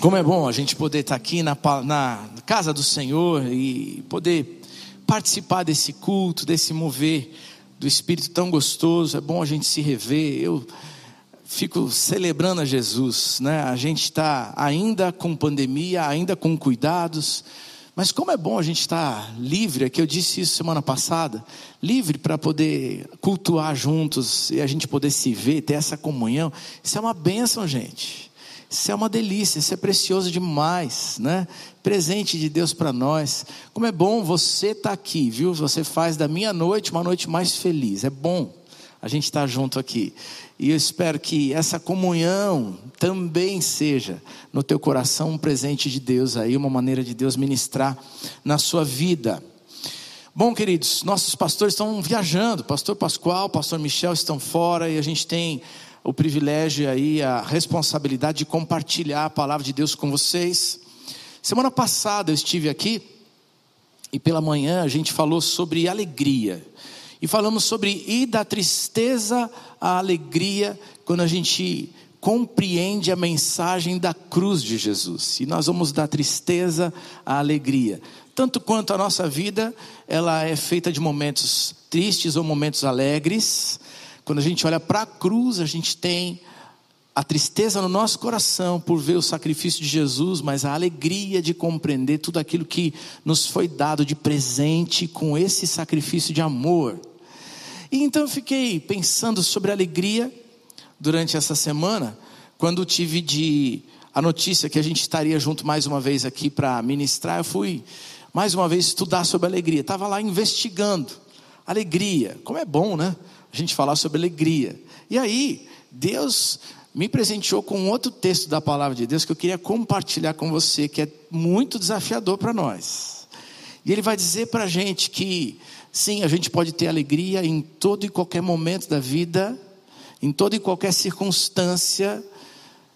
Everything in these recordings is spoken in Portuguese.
Como é bom a gente poder estar aqui na, na casa do Senhor e poder participar desse culto, desse mover do Espírito tão gostoso. É bom a gente se rever. Eu fico celebrando a Jesus, né? A gente está ainda com pandemia, ainda com cuidados, mas como é bom a gente estar livre, é que eu disse isso semana passada, livre para poder cultuar juntos e a gente poder se ver, ter essa comunhão. Isso é uma bênção, gente. Isso é uma delícia, isso é precioso demais, né? Presente de Deus para nós. Como é bom você estar tá aqui, viu? Você faz da minha noite uma noite mais feliz. É bom a gente estar tá junto aqui. E eu espero que essa comunhão também seja no teu coração um presente de Deus aí, uma maneira de Deus ministrar na sua vida. Bom, queridos, nossos pastores estão viajando, pastor Pascoal, pastor Michel estão fora e a gente tem o privilégio aí, a responsabilidade de compartilhar a palavra de Deus com vocês. Semana passada eu estive aqui e pela manhã a gente falou sobre alegria. E falamos sobre ir da tristeza à alegria quando a gente compreende a mensagem da cruz de Jesus. E nós vamos da tristeza à alegria. Tanto quanto a nossa vida, ela é feita de momentos tristes ou momentos alegres, quando a gente olha para a cruz, a gente tem a tristeza no nosso coração por ver o sacrifício de Jesus, mas a alegria de compreender tudo aquilo que nos foi dado de presente com esse sacrifício de amor. E então eu fiquei pensando sobre alegria durante essa semana, quando tive de a notícia que a gente estaria junto mais uma vez aqui para ministrar, eu fui mais uma vez estudar sobre alegria. Estava lá investigando alegria. Como é bom, né? A gente falar sobre alegria. E aí, Deus me presenteou com outro texto da palavra de Deus que eu queria compartilhar com você, que é muito desafiador para nós. E ele vai dizer para a gente que, sim, a gente pode ter alegria em todo e qualquer momento da vida, em toda e qualquer circunstância,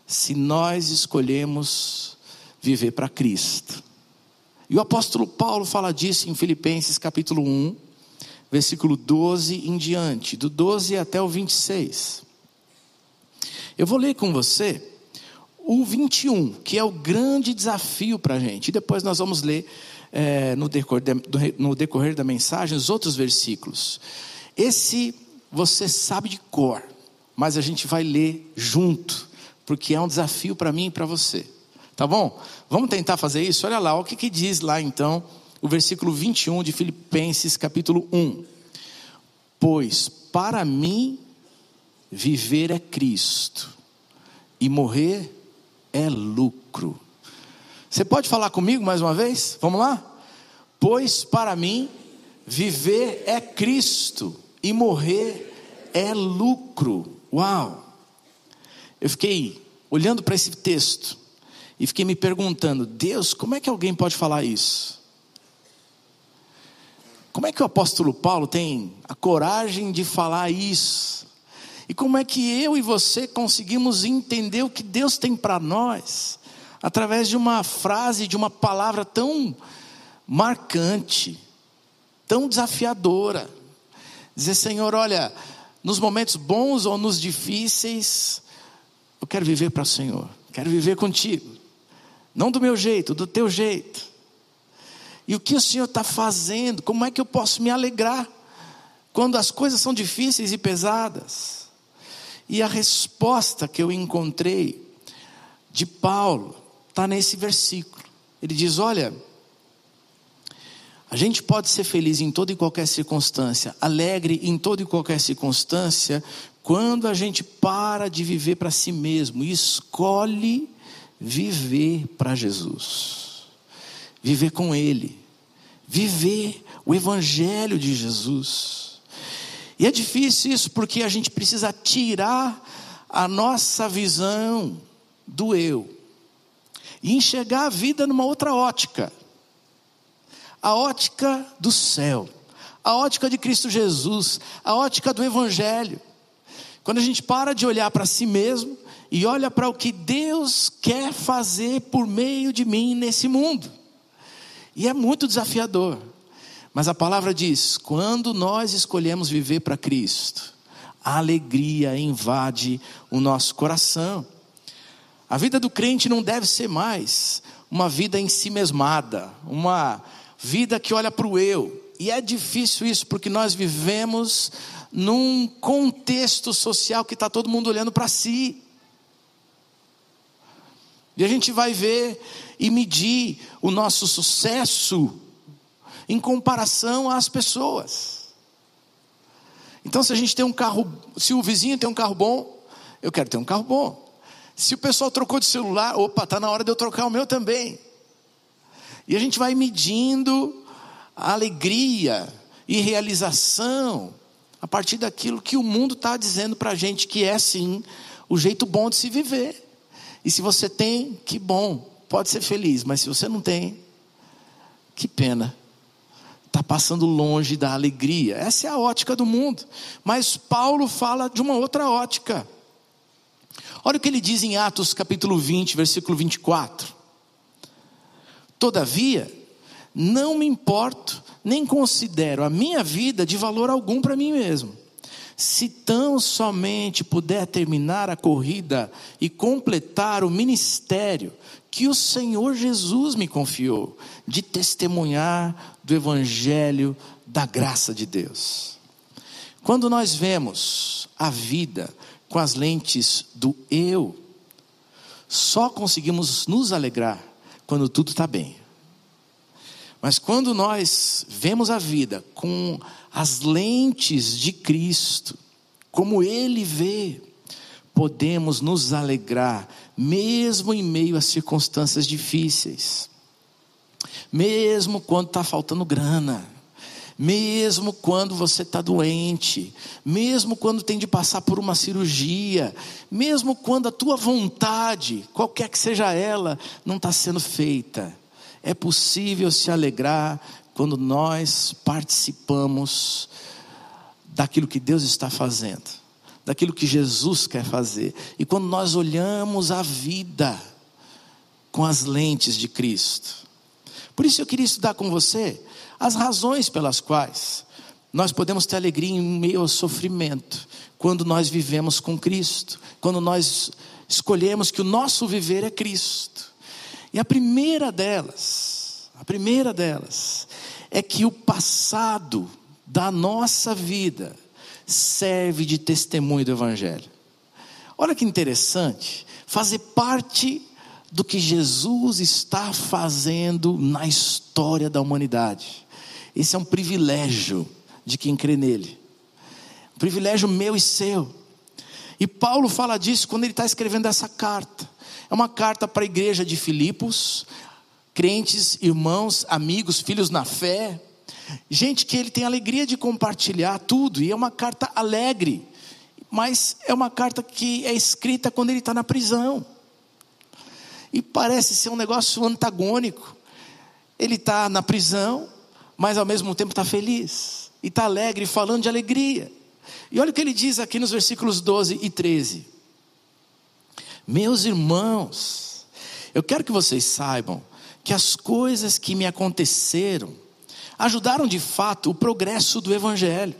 se nós escolhemos viver para Cristo. E o apóstolo Paulo fala disso em Filipenses capítulo 1, versículo 12 em diante, do 12 até o 26. Eu vou ler com você o 21, que é o grande desafio para a gente, e depois nós vamos ler é, no, decorrer de, no decorrer da mensagem os outros versículos. Esse você sabe de cor, mas a gente vai ler junto, porque é um desafio para mim e para você. Tá bom? Vamos tentar fazer isso? Olha lá, o que, que diz lá então o versículo 21 de Filipenses, capítulo 1. Pois para mim viver é Cristo e morrer é lucro. Você pode falar comigo mais uma vez? Vamos lá? Pois para mim viver é Cristo e morrer é lucro. Uau! Eu fiquei olhando para esse texto e fiquei me perguntando: Deus, como é que alguém pode falar isso? Como é que o apóstolo Paulo tem a coragem de falar isso? E como é que eu e você conseguimos entender o que Deus tem para nós através de uma frase, de uma palavra tão marcante, tão desafiadora? Dizer, Senhor, olha, nos momentos bons ou nos difíceis, eu quero viver para o Senhor, quero viver contigo, não do meu jeito, do teu jeito. E o que o Senhor está fazendo? Como é que eu posso me alegrar quando as coisas são difíceis e pesadas? E a resposta que eu encontrei de Paulo está nesse versículo. Ele diz: Olha, a gente pode ser feliz em toda e qualquer circunstância, alegre em toda e qualquer circunstância, quando a gente para de viver para si mesmo e escolhe viver para Jesus, viver com Ele viver o Evangelho de Jesus. E é difícil isso porque a gente precisa tirar a nossa visão do eu e enxergar a vida numa outra ótica a ótica do céu, a ótica de Cristo Jesus, a ótica do Evangelho. Quando a gente para de olhar para si mesmo e olha para o que Deus quer fazer por meio de mim nesse mundo. E é muito desafiador. Mas a palavra diz: quando nós escolhemos viver para Cristo, a alegria invade o nosso coração. A vida do crente não deve ser mais uma vida em si mesmada, uma vida que olha para o eu. E é difícil isso, porque nós vivemos num contexto social que está todo mundo olhando para si. E a gente vai ver e medir o nosso sucesso em comparação às pessoas. Então, se a gente tem um carro, se o vizinho tem um carro bom, eu quero ter um carro bom. Se o pessoal trocou de celular, opa, está na hora de eu trocar o meu também. E a gente vai medindo a alegria e realização a partir daquilo que o mundo está dizendo para a gente que é sim o jeito bom de se viver. E se você tem, que bom, pode ser feliz, mas se você não tem, que pena. Está passando longe da alegria. Essa é a ótica do mundo. Mas Paulo fala de uma outra ótica. Olha o que ele diz em Atos capítulo 20, versículo 24. Todavia, não me importo, nem considero a minha vida de valor algum para mim mesmo. Se tão somente puder terminar a corrida e completar o ministério que o Senhor Jesus me confiou, de testemunhar do Evangelho da graça de Deus. Quando nós vemos a vida com as lentes do eu, só conseguimos nos alegrar quando tudo está bem. Mas quando nós vemos a vida com as lentes de Cristo, como Ele vê, podemos nos alegrar, mesmo em meio a circunstâncias difíceis, mesmo quando está faltando grana. Mesmo quando você está doente, mesmo quando tem de passar por uma cirurgia, mesmo quando a tua vontade, qualquer que seja ela, não está sendo feita, é possível se alegrar quando nós participamos daquilo que Deus está fazendo, daquilo que Jesus quer fazer, e quando nós olhamos a vida com as lentes de Cristo. Por isso eu queria estudar com você as razões pelas quais nós podemos ter alegria em meio ao sofrimento, quando nós vivemos com Cristo, quando nós escolhemos que o nosso viver é Cristo. E a primeira delas, a primeira delas, é que o passado da nossa vida serve de testemunho do Evangelho. Olha que interessante, fazer parte do que Jesus está fazendo na história da humanidade. Esse é um privilégio de quem crê nele. Um privilégio meu e seu. E Paulo fala disso quando ele está escrevendo essa carta. É uma carta para a igreja de Filipos, crentes, irmãos, amigos, filhos na fé. Gente que ele tem alegria de compartilhar tudo, e é uma carta alegre, mas é uma carta que é escrita quando ele está na prisão. E parece ser um negócio antagônico. Ele está na prisão, mas ao mesmo tempo está feliz e está alegre, falando de alegria. E olha o que ele diz aqui nos versículos 12 e 13: Meus irmãos, eu quero que vocês saibam que as coisas que me aconteceram ajudaram de fato o progresso do Evangelho.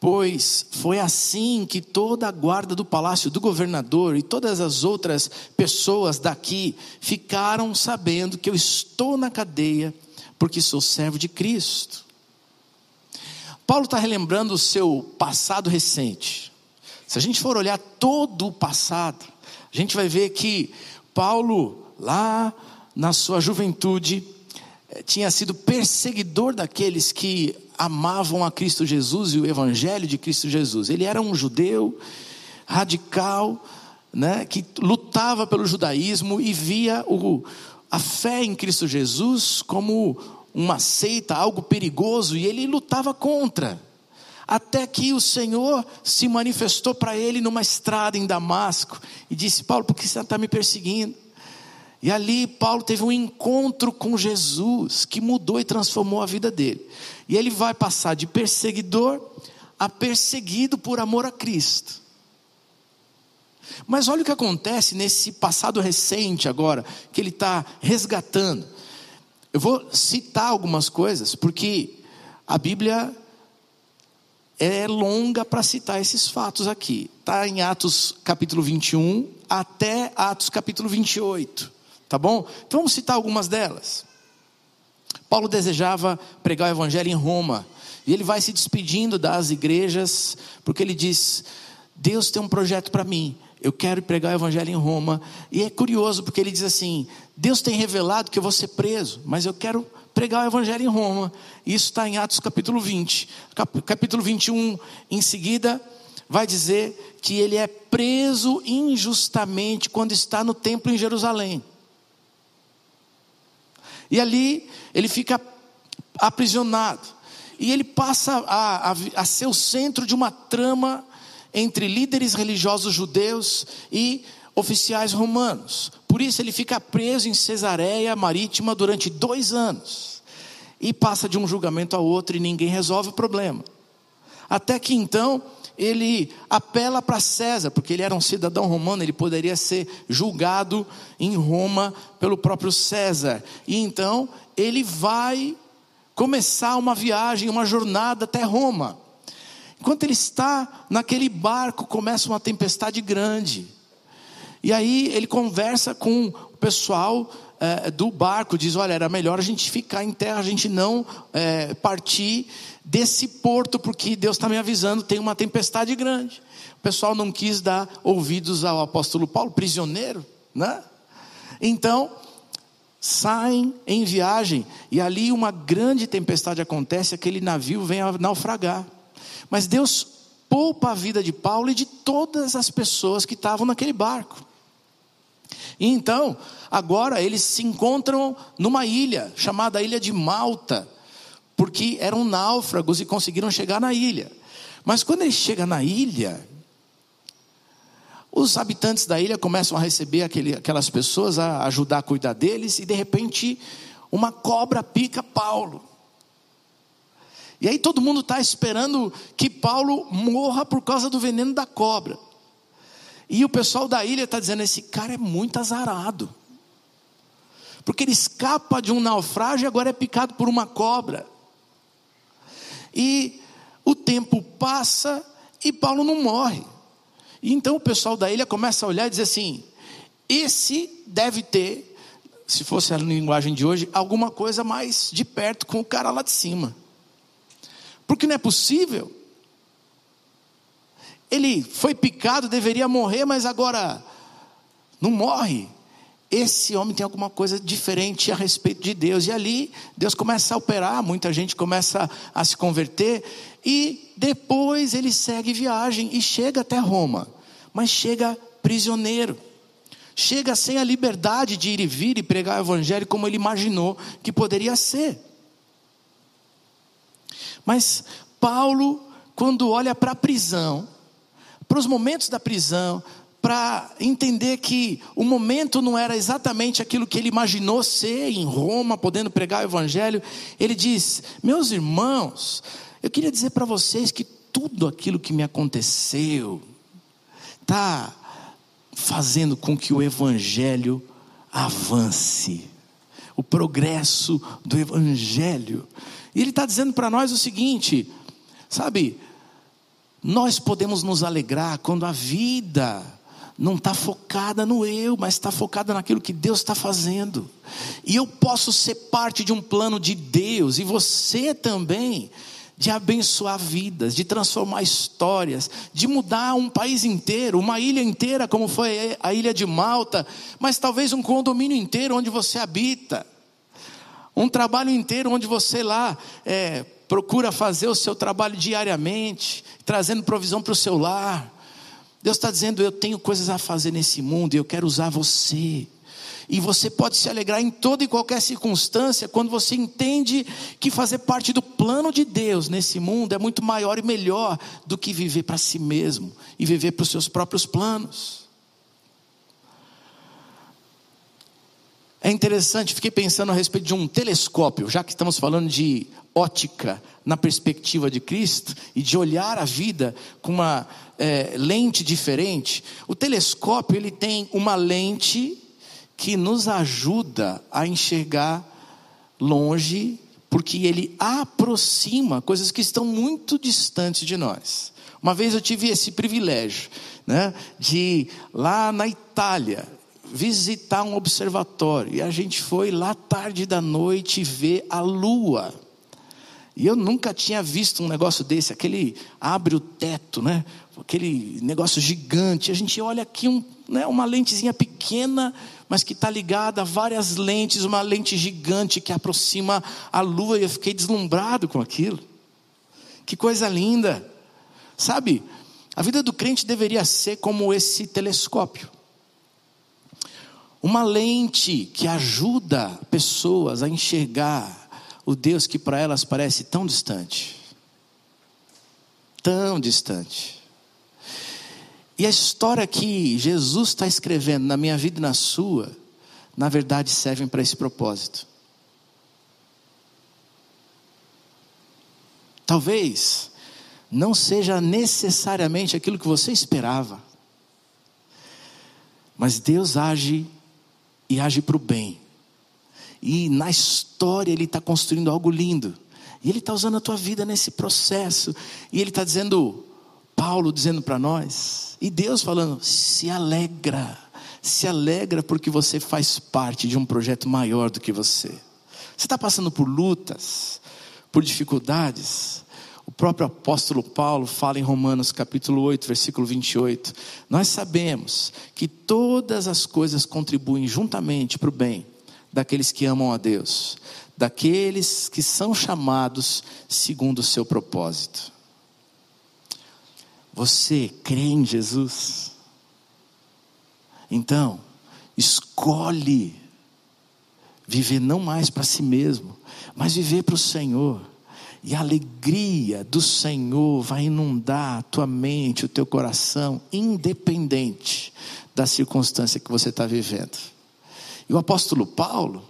Pois foi assim que toda a guarda do palácio do governador e todas as outras pessoas daqui ficaram sabendo que eu estou na cadeia porque sou servo de Cristo. Paulo está relembrando o seu passado recente. Se a gente for olhar todo o passado, a gente vai ver que Paulo, lá na sua juventude, eh, tinha sido perseguidor daqueles que amavam a Cristo Jesus e o Evangelho de Cristo Jesus. Ele era um judeu radical, né, que lutava pelo judaísmo e via o, a fé em Cristo Jesus como uma seita, algo perigoso, e ele lutava contra. Até que o Senhor se manifestou para ele numa estrada em Damasco e disse: Paulo, por que você está me perseguindo? E ali Paulo teve um encontro com Jesus que mudou e transformou a vida dele. E ele vai passar de perseguidor a perseguido por amor a Cristo. Mas olha o que acontece nesse passado recente agora, que ele está resgatando. Eu vou citar algumas coisas, porque a Bíblia é longa para citar esses fatos aqui. Está em Atos capítulo 21 até Atos capítulo 28. Tá bom? Então vamos citar algumas delas. Paulo desejava pregar o evangelho em Roma. E ele vai se despedindo das igrejas, porque ele diz: Deus tem um projeto para mim. Eu quero pregar o evangelho em Roma. E é curioso, porque ele diz assim: Deus tem revelado que eu vou ser preso, mas eu quero pregar o evangelho em Roma. Isso está em Atos capítulo 20. Capítulo 21, em seguida, vai dizer que ele é preso injustamente quando está no templo em Jerusalém. E ali ele fica aprisionado. E ele passa a, a, a ser o centro de uma trama entre líderes religiosos judeus e oficiais romanos. Por isso ele fica preso em Cesareia Marítima durante dois anos. E passa de um julgamento a outro e ninguém resolve o problema. Até que então ele apela para César, porque ele era um cidadão romano, ele poderia ser julgado em Roma pelo próprio César. E então ele vai começar uma viagem, uma jornada até Roma. Enquanto ele está naquele barco, começa uma tempestade grande. E aí ele conversa com o pessoal é, do barco, diz: Olha, era melhor a gente ficar em terra, a gente não é, partir desse porto, porque Deus está me avisando, tem uma tempestade grande. O pessoal não quis dar ouvidos ao apóstolo Paulo, prisioneiro, né? Então, saem em viagem e ali uma grande tempestade acontece, aquele navio vem a naufragar. Mas Deus poupa a vida de Paulo e de todas as pessoas que estavam naquele barco. E então, agora eles se encontram numa ilha chamada Ilha de Malta, porque eram náufragos e conseguiram chegar na ilha. Mas quando eles chegam na ilha, os habitantes da ilha começam a receber aquele, aquelas pessoas, a ajudar a cuidar deles, e de repente uma cobra pica Paulo. E aí todo mundo está esperando que Paulo morra por causa do veneno da cobra. E o pessoal da ilha está dizendo: esse cara é muito azarado. Porque ele escapa de um naufrágio e agora é picado por uma cobra. E o tempo passa e Paulo não morre. E então o pessoal da ilha começa a olhar e dizer assim: esse deve ter, se fosse a linguagem de hoje, alguma coisa mais de perto com o cara lá de cima. Porque não é possível. Ele foi picado, deveria morrer, mas agora não morre. Esse homem tem alguma coisa diferente a respeito de Deus. E ali Deus começa a operar, muita gente começa a se converter. E depois ele segue viagem e chega até Roma mas chega prisioneiro. Chega sem a liberdade de ir e vir e pregar o evangelho como ele imaginou que poderia ser. Mas Paulo, quando olha para a prisão, para os momentos da prisão, para entender que o momento não era exatamente aquilo que ele imaginou ser em Roma, podendo pregar o Evangelho, ele diz: Meus irmãos, eu queria dizer para vocês que tudo aquilo que me aconteceu, está fazendo com que o Evangelho avance, o progresso do Evangelho. E ele está dizendo para nós o seguinte: sabe, nós podemos nos alegrar quando a vida não está focada no eu, mas está focada naquilo que Deus está fazendo. E eu posso ser parte de um plano de Deus, e você também de abençoar vidas, de transformar histórias, de mudar um país inteiro, uma ilha inteira, como foi a ilha de Malta, mas talvez um condomínio inteiro onde você habita, um trabalho inteiro onde você lá é, procura fazer o seu trabalho diariamente, trazendo provisão para o seu lar. Deus está dizendo: Eu tenho coisas a fazer nesse mundo e eu quero usar você. E você pode se alegrar em toda e qualquer circunstância quando você entende que fazer parte do plano de Deus nesse mundo é muito maior e melhor do que viver para si mesmo e viver para os seus próprios planos. É interessante, fiquei pensando a respeito de um telescópio, já que estamos falando de ótica na perspectiva de Cristo e de olhar a vida com uma é, lente diferente. O telescópio ele tem uma lente que nos ajuda a enxergar longe porque ele aproxima coisas que estão muito distantes de nós. Uma vez eu tive esse privilégio, né, de lá na Itália visitar um observatório e a gente foi lá tarde da noite ver a lua. E eu nunca tinha visto um negócio desse, aquele abre o teto, né? Aquele negócio gigante. A gente olha aqui um, né, uma lentezinha pequena, mas que está ligada a várias lentes, uma lente gigante que aproxima a lua, e eu fiquei deslumbrado com aquilo. Que coisa linda! Sabe, a vida do crente deveria ser como esse telescópio uma lente que ajuda pessoas a enxergar o Deus que para elas parece tão distante. Tão distante. E a história que Jesus está escrevendo na minha vida e na sua, na verdade servem para esse propósito. Talvez não seja necessariamente aquilo que você esperava, mas Deus age e age para o bem. E na história ele está construindo algo lindo. E ele está usando a tua vida nesse processo. E ele está dizendo, Paulo dizendo para nós, e Deus falando: se alegra, se alegra porque você faz parte de um projeto maior do que você. Você está passando por lutas, por dificuldades. O próprio apóstolo Paulo fala em Romanos capítulo 8, versículo 28. Nós sabemos que todas as coisas contribuem juntamente para o bem daqueles que amam a Deus, daqueles que são chamados segundo o seu propósito. Você crê em Jesus? Então, escolhe viver não mais para si mesmo, mas viver para o Senhor. E a alegria do Senhor vai inundar a tua mente, o teu coração, independente da circunstância que você está vivendo. E o apóstolo Paulo,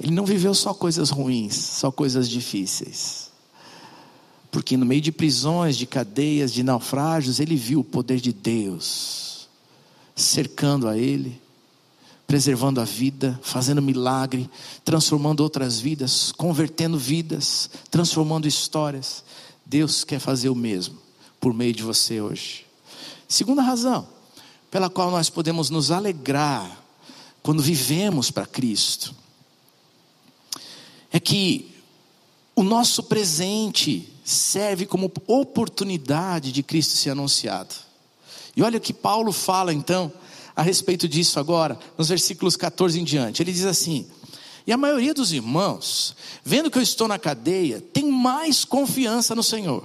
ele não viveu só coisas ruins, só coisas difíceis. Porque no meio de prisões, de cadeias, de naufrágios, ele viu o poder de Deus cercando a ele, preservando a vida, fazendo milagre, transformando outras vidas, convertendo vidas, transformando histórias. Deus quer fazer o mesmo por meio de você hoje. Segunda razão pela qual nós podemos nos alegrar quando vivemos para Cristo, é que o nosso presente serve como oportunidade de Cristo ser anunciado. E olha o que Paulo fala então a respeito disso agora, nos versículos 14 em diante. Ele diz assim: E a maioria dos irmãos, vendo que eu estou na cadeia, tem mais confiança no Senhor.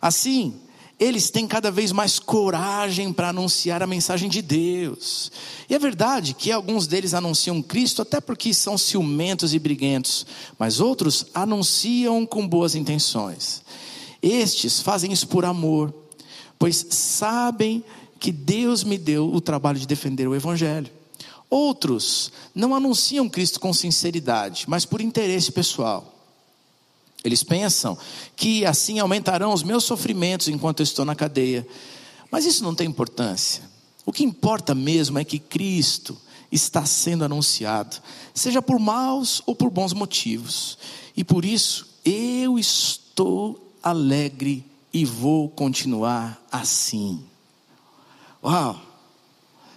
Assim, eles têm cada vez mais coragem para anunciar a mensagem de Deus. E é verdade que alguns deles anunciam Cristo até porque são ciumentos e briguentos, mas outros anunciam com boas intenções. Estes fazem isso por amor, pois sabem que Deus me deu o trabalho de defender o Evangelho. Outros não anunciam Cristo com sinceridade, mas por interesse pessoal. Eles pensam que assim aumentarão os meus sofrimentos enquanto eu estou na cadeia. Mas isso não tem importância. O que importa mesmo é que Cristo está sendo anunciado, seja por maus ou por bons motivos. E por isso eu estou alegre e vou continuar assim. Uau!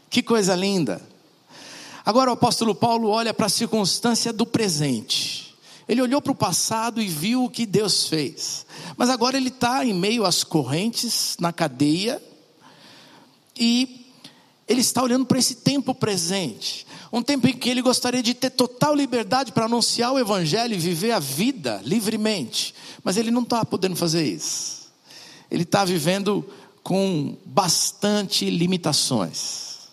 Que coisa linda! Agora o apóstolo Paulo olha para a circunstância do presente. Ele olhou para o passado e viu o que Deus fez. Mas agora ele está em meio às correntes, na cadeia, e ele está olhando para esse tempo presente. Um tempo em que ele gostaria de ter total liberdade para anunciar o Evangelho e viver a vida livremente. Mas ele não está podendo fazer isso. Ele está vivendo com bastante limitações.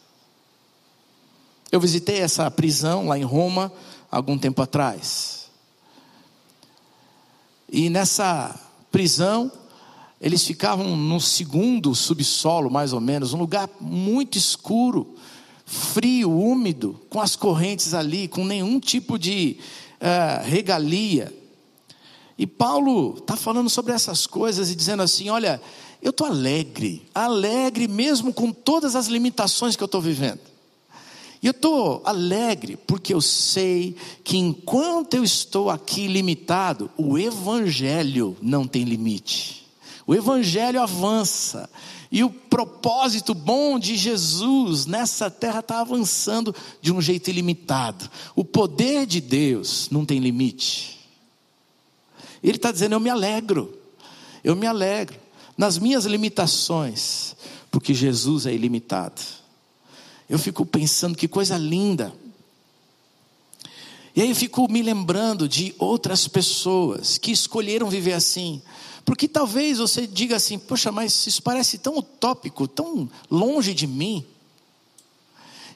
Eu visitei essa prisão lá em Roma algum tempo atrás. E nessa prisão, eles ficavam no segundo subsolo, mais ou menos, um lugar muito escuro, frio, úmido, com as correntes ali, com nenhum tipo de uh, regalia. E Paulo está falando sobre essas coisas e dizendo assim: olha, eu estou alegre, alegre mesmo com todas as limitações que eu estou vivendo. E eu estou alegre porque eu sei que enquanto eu estou aqui limitado, o Evangelho não tem limite. O Evangelho avança. E o propósito bom de Jesus nessa terra está avançando de um jeito ilimitado. O poder de Deus não tem limite. Ele está dizendo: Eu me alegro, eu me alegro nas minhas limitações, porque Jesus é ilimitado. Eu fico pensando que coisa linda. E aí eu fico me lembrando de outras pessoas que escolheram viver assim. Porque talvez você diga assim: poxa, mas isso parece tão utópico, tão longe de mim.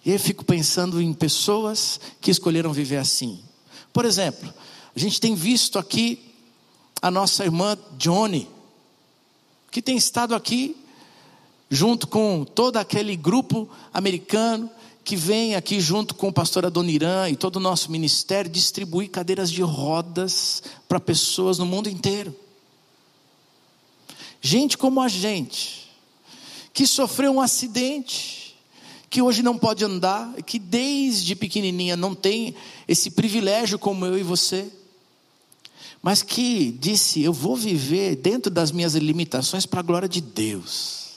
E aí eu fico pensando em pessoas que escolheram viver assim. Por exemplo, a gente tem visto aqui a nossa irmã Johnny, que tem estado aqui junto com todo aquele grupo americano que vem aqui junto com o pastor Adoniran e todo o nosso ministério distribuir cadeiras de rodas para pessoas no mundo inteiro. Gente como a gente, que sofreu um acidente, que hoje não pode andar, que desde pequenininha não tem esse privilégio como eu e você, mas que disse: Eu vou viver dentro das minhas limitações para a glória de Deus.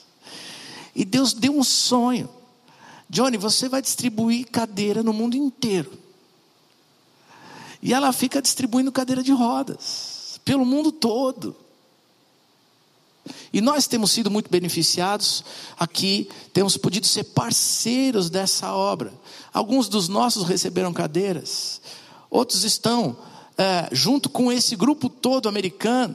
E Deus deu um sonho. Johnny, você vai distribuir cadeira no mundo inteiro. E ela fica distribuindo cadeira de rodas, pelo mundo todo. E nós temos sido muito beneficiados aqui, temos podido ser parceiros dessa obra. Alguns dos nossos receberam cadeiras, outros estão é, junto com esse grupo todo americano,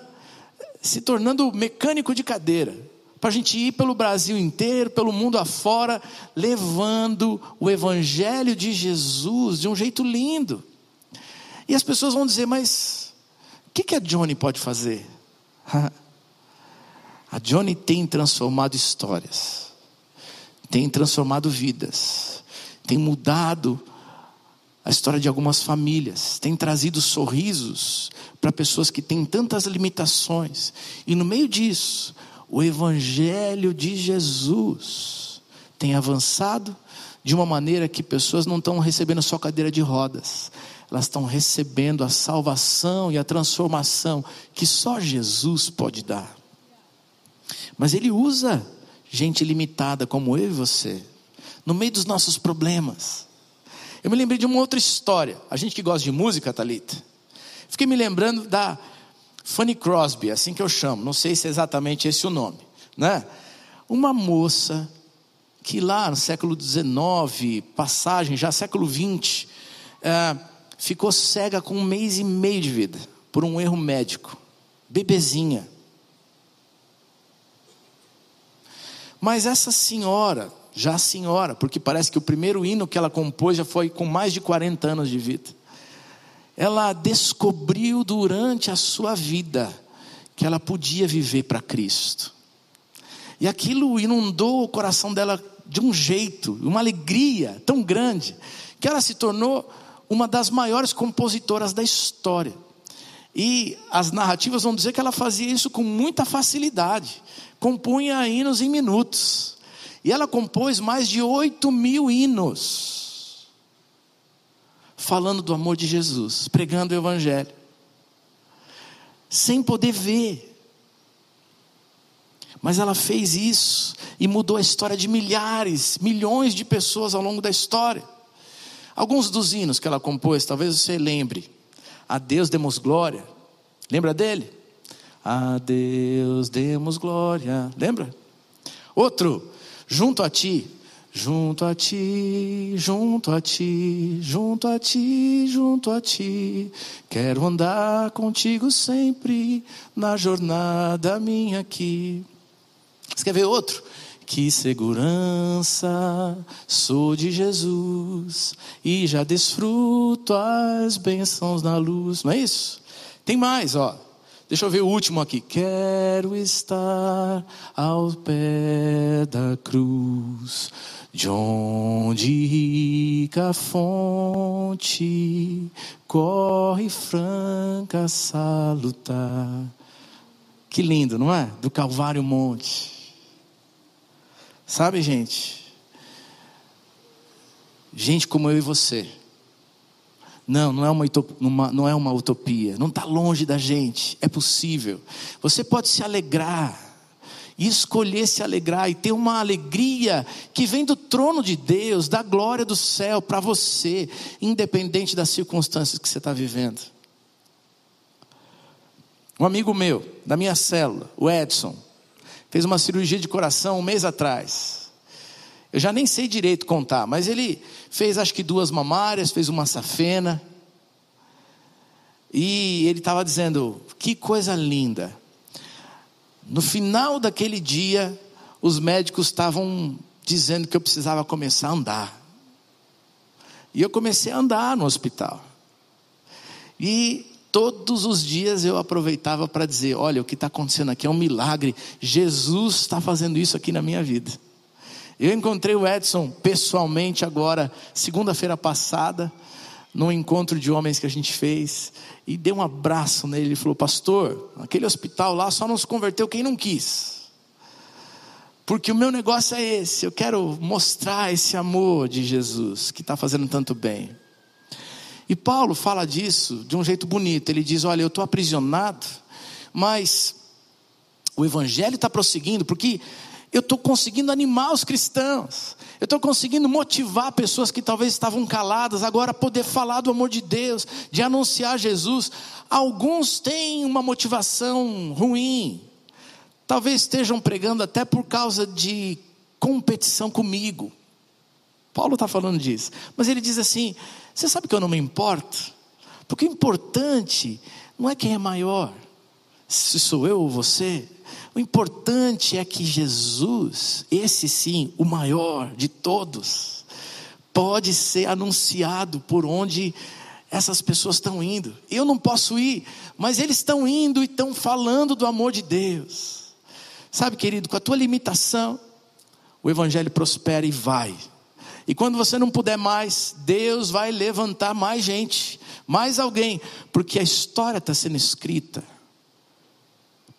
se tornando mecânico de cadeira, para a gente ir pelo Brasil inteiro, pelo mundo afora, levando o Evangelho de Jesus de um jeito lindo. E as pessoas vão dizer, mas o que, que a Johnny pode fazer? A Johnny tem transformado histórias, tem transformado vidas, tem mudado a história de algumas famílias, tem trazido sorrisos para pessoas que têm tantas limitações, e no meio disso, o Evangelho de Jesus tem avançado de uma maneira que pessoas não estão recebendo só cadeira de rodas, elas estão recebendo a salvação e a transformação que só Jesus pode dar. Mas Ele usa gente limitada como eu e você, no meio dos nossos problemas. Eu me lembrei de uma outra história. A gente que gosta de música, Talita, fiquei me lembrando da Fanny Crosby, assim que eu chamo. Não sei se é exatamente esse o nome, né? Uma moça que lá no século XIX, passagem já século XX, é, ficou cega com um mês e meio de vida por um erro médico, bebezinha. Mas essa senhora, já senhora, porque parece que o primeiro hino que ela compôs já foi com mais de 40 anos de vida. Ela descobriu durante a sua vida que ela podia viver para Cristo. E aquilo inundou o coração dela de um jeito, uma alegria tão grande, que ela se tornou uma das maiores compositoras da história. E as narrativas vão dizer que ela fazia isso com muita facilidade compunha hinos em minutos. E ela compôs mais de oito mil hinos, falando do amor de Jesus, pregando o Evangelho, sem poder ver. Mas ela fez isso e mudou a história de milhares, milhões de pessoas ao longo da história. Alguns dos hinos que ela compôs, talvez você lembre. A Deus demos glória. Lembra dele? A Deus demos glória. Lembra? Outro, junto a ti, junto a ti, junto a ti, junto a ti, junto a ti. Quero andar contigo sempre na jornada minha aqui. Você quer ver outro? Que segurança sou de Jesus e já desfruto as bênçãos na luz. Não é isso? Tem mais, ó. Deixa eu ver o último aqui. Quero estar ao pé da cruz, de onde rica fonte corre franca salutar. Que lindo, não é? Do Calvário Monte. Sabe, gente? Gente como eu e você. Não, não é uma, uma, não é uma utopia, não está longe da gente, é possível. Você pode se alegrar, e escolher se alegrar, e ter uma alegria que vem do trono de Deus, da glória do céu para você, independente das circunstâncias que você está vivendo. Um amigo meu, da minha célula, o Edson, fez uma cirurgia de coração um mês atrás. Eu já nem sei direito contar, mas ele fez acho que duas mamárias, fez uma safena. E ele estava dizendo: que coisa linda. No final daquele dia, os médicos estavam dizendo que eu precisava começar a andar. E eu comecei a andar no hospital. E todos os dias eu aproveitava para dizer: olha, o que está acontecendo aqui é um milagre. Jesus está fazendo isso aqui na minha vida. Eu encontrei o Edson pessoalmente agora, segunda-feira passada, num encontro de homens que a gente fez, e dei um abraço nele. Ele falou: Pastor, aquele hospital lá só não se converteu quem não quis. Porque o meu negócio é esse, eu quero mostrar esse amor de Jesus que está fazendo tanto bem. E Paulo fala disso de um jeito bonito. Ele diz: Olha, eu estou aprisionado, mas o evangelho está prosseguindo, porque eu estou conseguindo animar os cristãos, eu estou conseguindo motivar pessoas que talvez estavam caladas, agora a poder falar do amor de Deus, de anunciar Jesus. Alguns têm uma motivação ruim, talvez estejam pregando até por causa de competição comigo. Paulo está falando disso, mas ele diz assim: você sabe que eu não me importo? Porque o importante não é quem é maior, se sou eu ou você, o importante é que Jesus, esse sim, o maior de todos, pode ser anunciado por onde essas pessoas estão indo. Eu não posso ir, mas eles estão indo e estão falando do amor de Deus. Sabe, querido, com a tua limitação, o evangelho prospera e vai. E quando você não puder mais, Deus vai levantar mais gente, mais alguém, porque a história está sendo escrita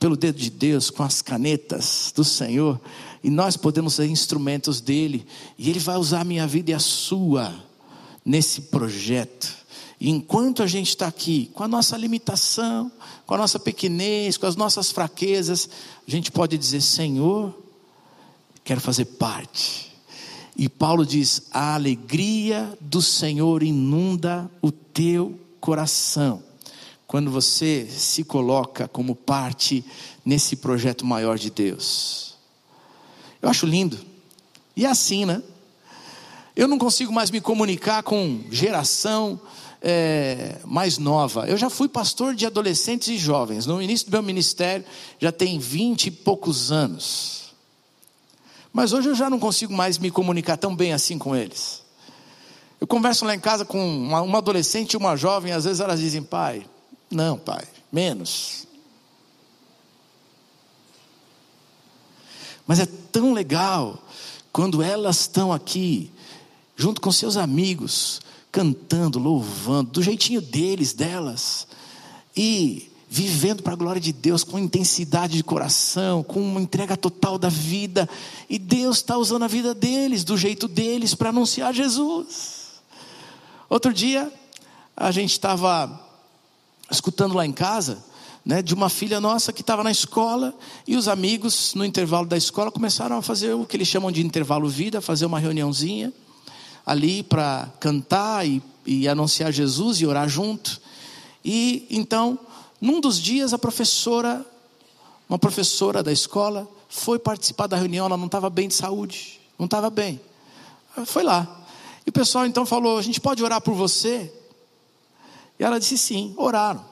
pelo dedo de Deus, com as canetas do Senhor, e nós podemos ser instrumentos dele, e ele vai usar a minha vida e a sua nesse projeto. E enquanto a gente está aqui, com a nossa limitação, com a nossa pequenez, com as nossas fraquezas, a gente pode dizer: Senhor, quero fazer parte. E Paulo diz: a alegria do Senhor inunda o teu coração quando você se coloca como parte nesse projeto maior de Deus. Eu acho lindo. E é assim, né? Eu não consigo mais me comunicar com geração é, mais nova. Eu já fui pastor de adolescentes e jovens. No início do meu ministério, já tem vinte e poucos anos. Mas hoje eu já não consigo mais me comunicar tão bem assim com eles. Eu converso lá em casa com uma, uma adolescente e uma jovem, às vezes elas dizem, pai, não, pai, menos. Mas é tão legal quando elas estão aqui, junto com seus amigos, cantando, louvando, do jeitinho deles, delas, e vivendo para a glória de Deus com intensidade de coração, com uma entrega total da vida, e Deus está usando a vida deles, do jeito deles, para anunciar Jesus. Outro dia, a gente estava escutando lá em casa, né, de uma filha nossa que estava na escola e os amigos, no intervalo da escola, começaram a fazer o que eles chamam de intervalo vida, fazer uma reuniãozinha ali para cantar e, e anunciar Jesus e orar junto. E então, num dos dias, a professora, uma professora da escola, foi participar da reunião, ela não estava bem de saúde, não estava bem. Foi lá. E o pessoal então falou: a gente pode orar por você? E ela disse sim, oraram.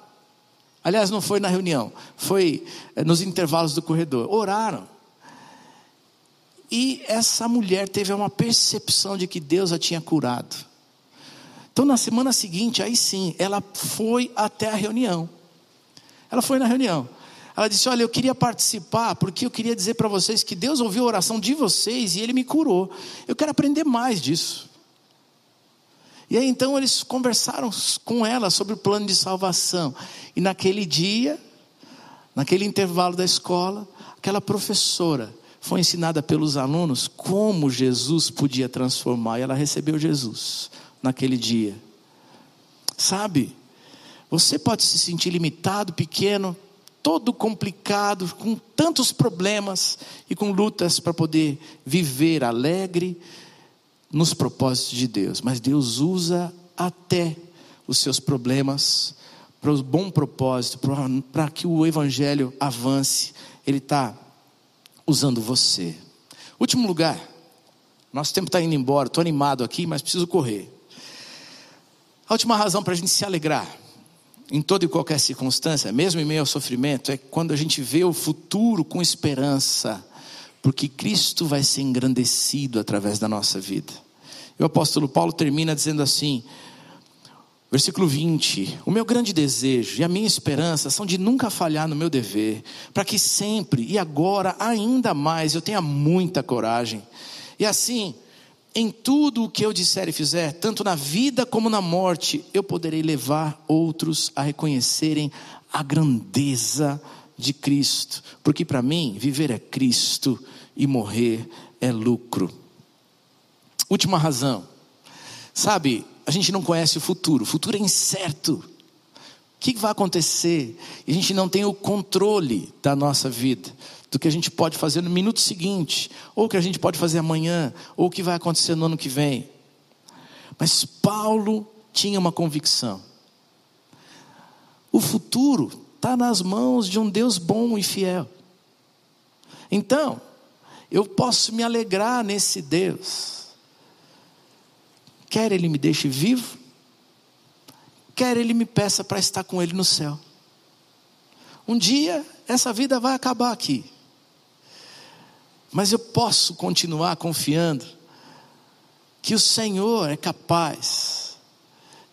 Aliás, não foi na reunião, foi eh, nos intervalos do corredor. Oraram. E essa mulher teve uma percepção de que Deus a tinha curado. Então, na semana seguinte, aí sim, ela foi até a reunião. Ela foi na reunião. Ela disse: Olha, eu queria participar porque eu queria dizer para vocês que Deus ouviu a oração de vocês e Ele me curou. Eu quero aprender mais disso. E aí então eles conversaram com ela sobre o plano de salvação. E naquele dia, naquele intervalo da escola, aquela professora foi ensinada pelos alunos como Jesus podia transformar, e ela recebeu Jesus naquele dia. Sabe, você pode se sentir limitado, pequeno, todo complicado, com tantos problemas e com lutas para poder viver alegre nos propósitos de Deus, mas Deus usa até os seus problemas para o bom propósito, para que o Evangelho avance. Ele está usando você. Último lugar, nosso tempo está indo embora, estou animado aqui, mas preciso correr. A última razão para a gente se alegrar em toda e qualquer circunstância, mesmo em meio ao sofrimento, é quando a gente vê o futuro com esperança, porque Cristo vai ser engrandecido através da nossa vida. E o apóstolo Paulo termina dizendo assim: Versículo 20: O meu grande desejo e a minha esperança são de nunca falhar no meu dever, para que sempre e agora ainda mais eu tenha muita coragem. E assim, em tudo o que eu disser e fizer, tanto na vida como na morte, eu poderei levar outros a reconhecerem a grandeza de Cristo, porque para mim viver é Cristo e morrer é lucro. Última razão. Sabe, a gente não conhece o futuro, o futuro é incerto. O que vai acontecer? A gente não tem o controle da nossa vida, do que a gente pode fazer no minuto seguinte, ou o que a gente pode fazer amanhã, ou o que vai acontecer no ano que vem. Mas Paulo tinha uma convicção: o futuro está nas mãos de um Deus bom e fiel. Então, eu posso me alegrar nesse Deus Quer Ele me deixe vivo, quer Ele me peça para estar com Ele no céu. Um dia essa vida vai acabar aqui, mas eu posso continuar confiando que o Senhor é capaz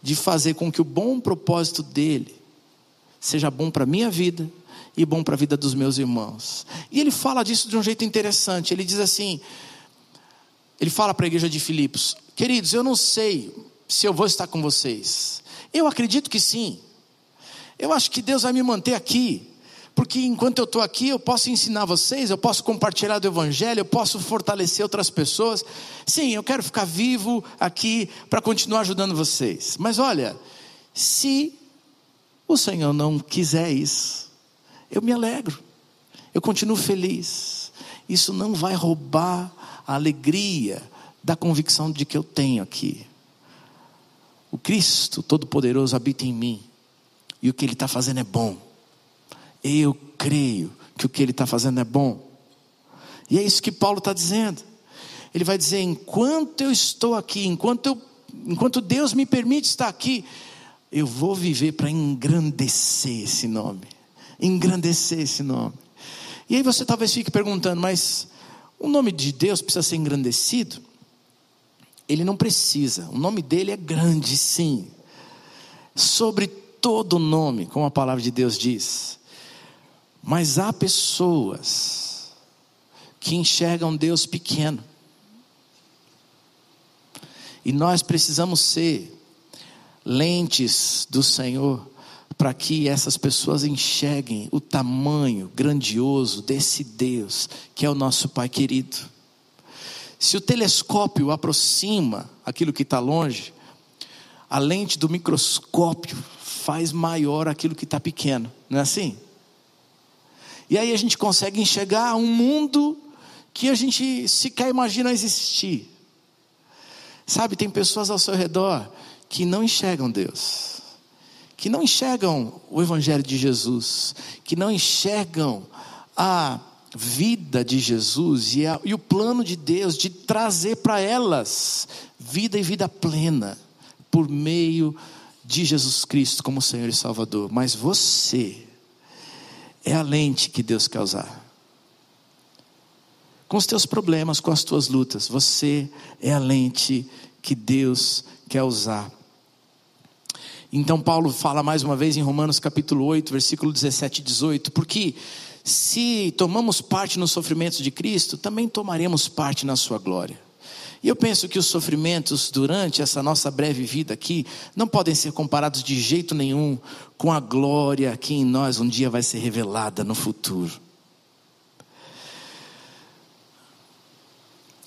de fazer com que o bom propósito dele seja bom para a minha vida e bom para a vida dos meus irmãos. E ele fala disso de um jeito interessante. Ele diz assim: ele fala para a igreja de Filipos: Queridos, eu não sei se eu vou estar com vocês. Eu acredito que sim. Eu acho que Deus vai me manter aqui. Porque enquanto eu estou aqui, eu posso ensinar vocês, eu posso compartilhar do Evangelho, eu posso fortalecer outras pessoas. Sim, eu quero ficar vivo aqui para continuar ajudando vocês. Mas olha, se o Senhor não quiser isso, eu me alegro, eu continuo feliz. Isso não vai roubar a alegria da convicção de que eu tenho aqui. O Cristo Todo-Poderoso habita em mim, e o que Ele está fazendo é bom. Eu creio que o que Ele está fazendo é bom, e é isso que Paulo está dizendo. Ele vai dizer: enquanto eu estou aqui, enquanto, eu, enquanto Deus me permite estar aqui, eu vou viver para engrandecer esse nome. Engrandecer esse nome. E aí você talvez fique perguntando, mas o nome de Deus precisa ser engrandecido? Ele não precisa. O nome dele é grande, sim. Sobre todo nome, como a palavra de Deus diz. Mas há pessoas que enxergam Deus pequeno. E nós precisamos ser lentes do Senhor para que essas pessoas enxerguem o tamanho grandioso desse Deus, que é o nosso Pai querido. Se o telescópio aproxima aquilo que está longe, a lente do microscópio faz maior aquilo que está pequeno, não é assim? E aí a gente consegue enxergar um mundo que a gente sequer imagina existir. Sabe, tem pessoas ao seu redor que não enxergam Deus que não enxergam o Evangelho de Jesus, que não enxergam a vida de Jesus e, a, e o plano de Deus de trazer para elas vida e vida plena, por meio de Jesus Cristo como Senhor e Salvador. Mas você é a lente que Deus quer usar. Com os teus problemas, com as tuas lutas, você é a lente que Deus quer usar. Então Paulo fala mais uma vez em Romanos capítulo 8, versículo 17 e 18, porque se tomamos parte nos sofrimentos de Cristo, também tomaremos parte na sua glória. E eu penso que os sofrimentos durante essa nossa breve vida aqui não podem ser comparados de jeito nenhum com a glória que em nós um dia vai ser revelada no futuro.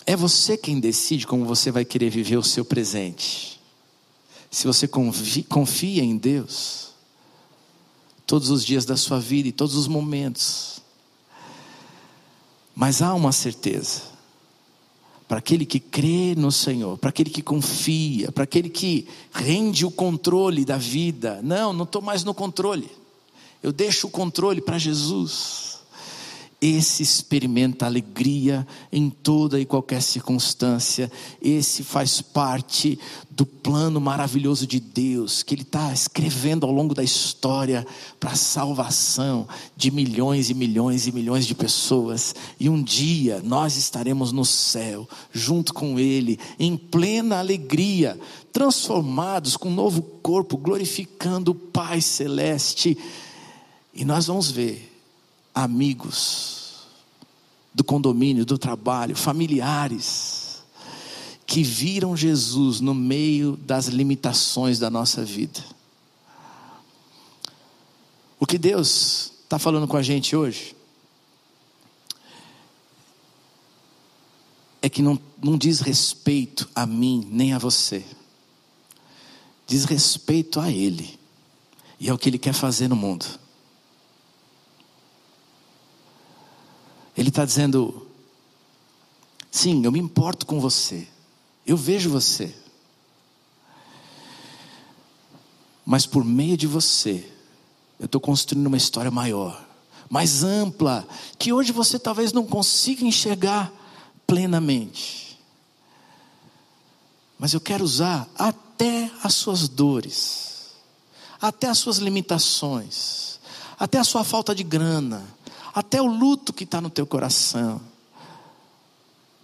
É você quem decide como você vai querer viver o seu presente. Se você confia em Deus, todos os dias da sua vida e todos os momentos. Mas há uma certeza: para aquele que crê no Senhor, para aquele que confia, para aquele que rende o controle da vida. Não, não estou mais no controle. Eu deixo o controle para Jesus esse experimenta alegria em toda e qualquer circunstância, esse faz parte do plano maravilhoso de Deus, que Ele está escrevendo ao longo da história para a salvação de milhões e milhões e milhões de pessoas, e um dia nós estaremos no céu, junto com Ele, em plena alegria, transformados com um novo corpo, glorificando o Pai Celeste, e nós vamos ver amigos do condomínio, do trabalho, familiares, que viram Jesus no meio das limitações da nossa vida. O que Deus está falando com a gente hoje é que não, não diz respeito a mim nem a você, diz respeito a Ele, e é o que Ele quer fazer no mundo. Ele está dizendo: sim, eu me importo com você, eu vejo você, mas por meio de você, eu estou construindo uma história maior, mais ampla, que hoje você talvez não consiga enxergar plenamente. Mas eu quero usar até as suas dores, até as suas limitações, até a sua falta de grana, até o luto que está no teu coração,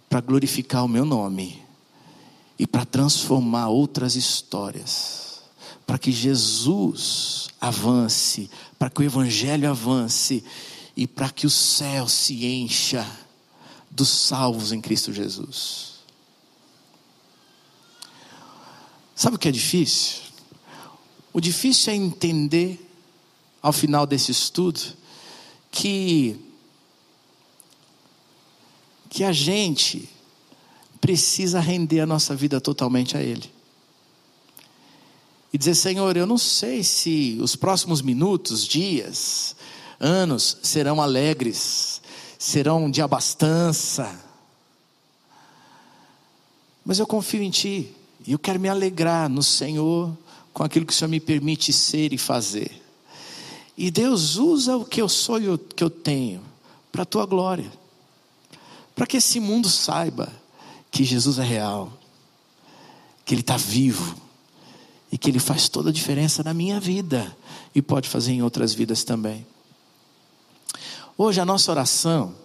para glorificar o meu nome e para transformar outras histórias, para que Jesus avance, para que o Evangelho avance e para que o céu se encha dos salvos em Cristo Jesus. Sabe o que é difícil? O difícil é entender, ao final desse estudo, que que a gente precisa render a nossa vida totalmente a ele. E dizer, Senhor, eu não sei se os próximos minutos, dias, anos serão alegres, serão de abastança. Mas eu confio em Ti e eu quero me alegrar no Senhor com aquilo que o Senhor me permite ser e fazer. E Deus usa o que eu sou e o que eu tenho para a tua glória. Para que esse mundo saiba que Jesus é real, que Ele está vivo e que Ele faz toda a diferença na minha vida e pode fazer em outras vidas também. Hoje a nossa oração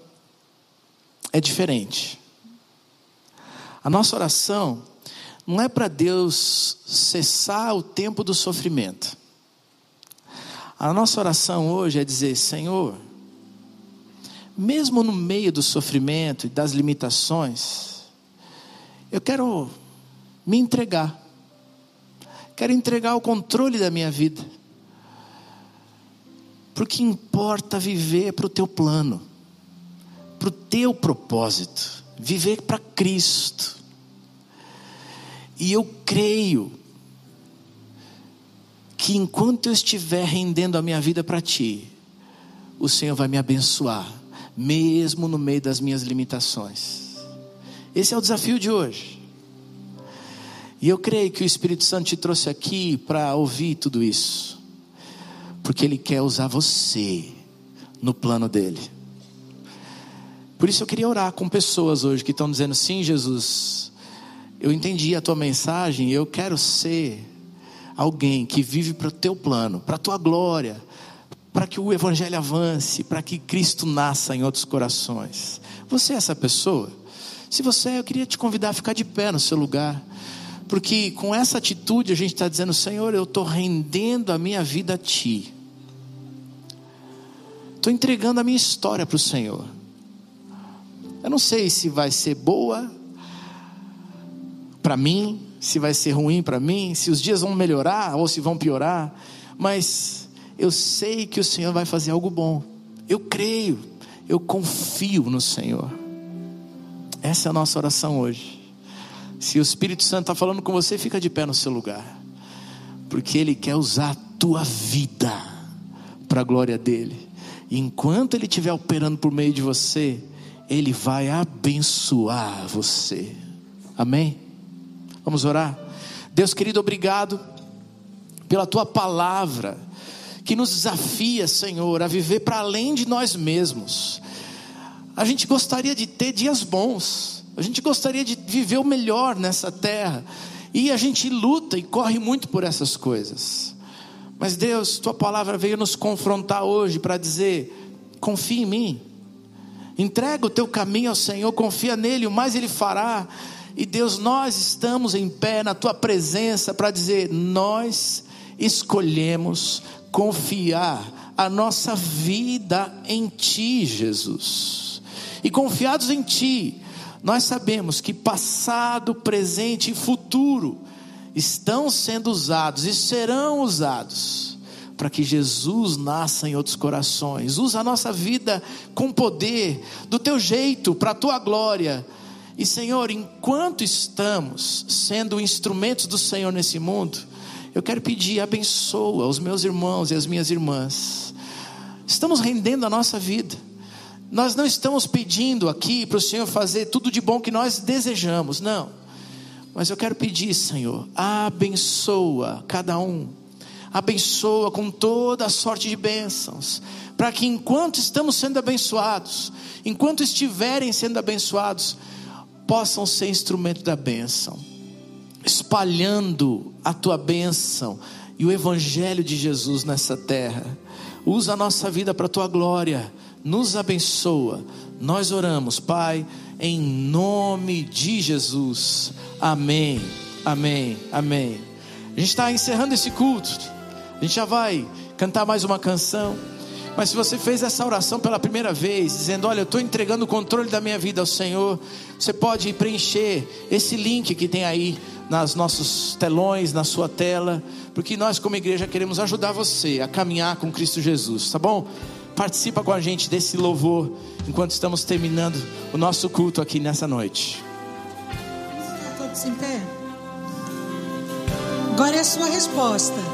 é diferente. A nossa oração não é para Deus cessar o tempo do sofrimento. A nossa oração hoje é dizer: Senhor, mesmo no meio do sofrimento e das limitações, eu quero me entregar, quero entregar o controle da minha vida, porque importa viver para o teu plano, para o teu propósito, viver para Cristo. E eu creio que enquanto eu estiver rendendo a minha vida para Ti, o Senhor vai me abençoar, mesmo no meio das minhas limitações. Esse é o desafio de hoje. E eu creio que o Espírito Santo te trouxe aqui para ouvir tudo isso, porque Ele quer usar você no plano dele. Por isso eu queria orar com pessoas hoje que estão dizendo: sim, Jesus, eu entendi a tua mensagem, eu quero ser alguém que vive para o teu plano, para a tua glória, para que o Evangelho avance, para que Cristo nasça em outros corações. Você é essa pessoa? Se você é, eu queria te convidar a ficar de pé no seu lugar, porque com essa atitude a gente está dizendo: Senhor, eu estou rendendo a minha vida a Ti, estou entregando a minha história para o Senhor. Eu não sei se vai ser boa para mim, se vai ser ruim para mim, se os dias vão melhorar ou se vão piorar, mas eu sei que o Senhor vai fazer algo bom. Eu creio, eu confio no Senhor. Essa é a nossa oração hoje. Se o Espírito Santo está falando com você, fica de pé no seu lugar, porque Ele quer usar a tua vida para a glória dele. E enquanto Ele estiver operando por meio de você, Ele vai abençoar você. Amém? Vamos orar? Deus querido, obrigado pela tua palavra que nos desafia, Senhor, a viver para além de nós mesmos. A gente gostaria de ter dias bons, a gente gostaria de viver o melhor nessa terra, e a gente luta e corre muito por essas coisas. Mas Deus, tua palavra veio nos confrontar hoje para dizer: confia em mim, entrega o teu caminho ao Senhor, confia nele, o mais ele fará. E Deus, nós estamos em pé na tua presença para dizer: nós escolhemos confiar a nossa vida em Ti, Jesus. E confiados em Ti, nós sabemos que passado, presente e futuro estão sendo usados e serão usados para que Jesus nasça em outros corações. Usa a nossa vida com poder, do teu jeito, para a tua glória. E Senhor, enquanto estamos sendo instrumentos do Senhor nesse mundo, eu quero pedir, abençoa os meus irmãos e as minhas irmãs. Estamos rendendo a nossa vida. Nós não estamos pedindo aqui para o Senhor fazer tudo de bom que nós desejamos, não. Mas eu quero pedir, Senhor, abençoa cada um. Abençoa com toda a sorte de bênçãos, para que enquanto estamos sendo abençoados, enquanto estiverem sendo abençoados, possam ser instrumento da bênção espalhando a tua bênção e o evangelho de Jesus nessa terra. Usa a nossa vida para a tua glória, nos abençoa. Nós oramos, Pai, em nome de Jesus. Amém, amém, amém. A gente está encerrando esse culto, a gente já vai cantar mais uma canção. Mas se você fez essa oração pela primeira vez, dizendo: Olha, eu estou entregando o controle da minha vida ao Senhor, você pode preencher esse link que tem aí nas nossos telões, na sua tela, porque nós como igreja queremos ajudar você a caminhar com Cristo Jesus, tá bom? Participa com a gente desse louvor enquanto estamos terminando o nosso culto aqui nessa noite. Todos em pé. Agora é a sua resposta.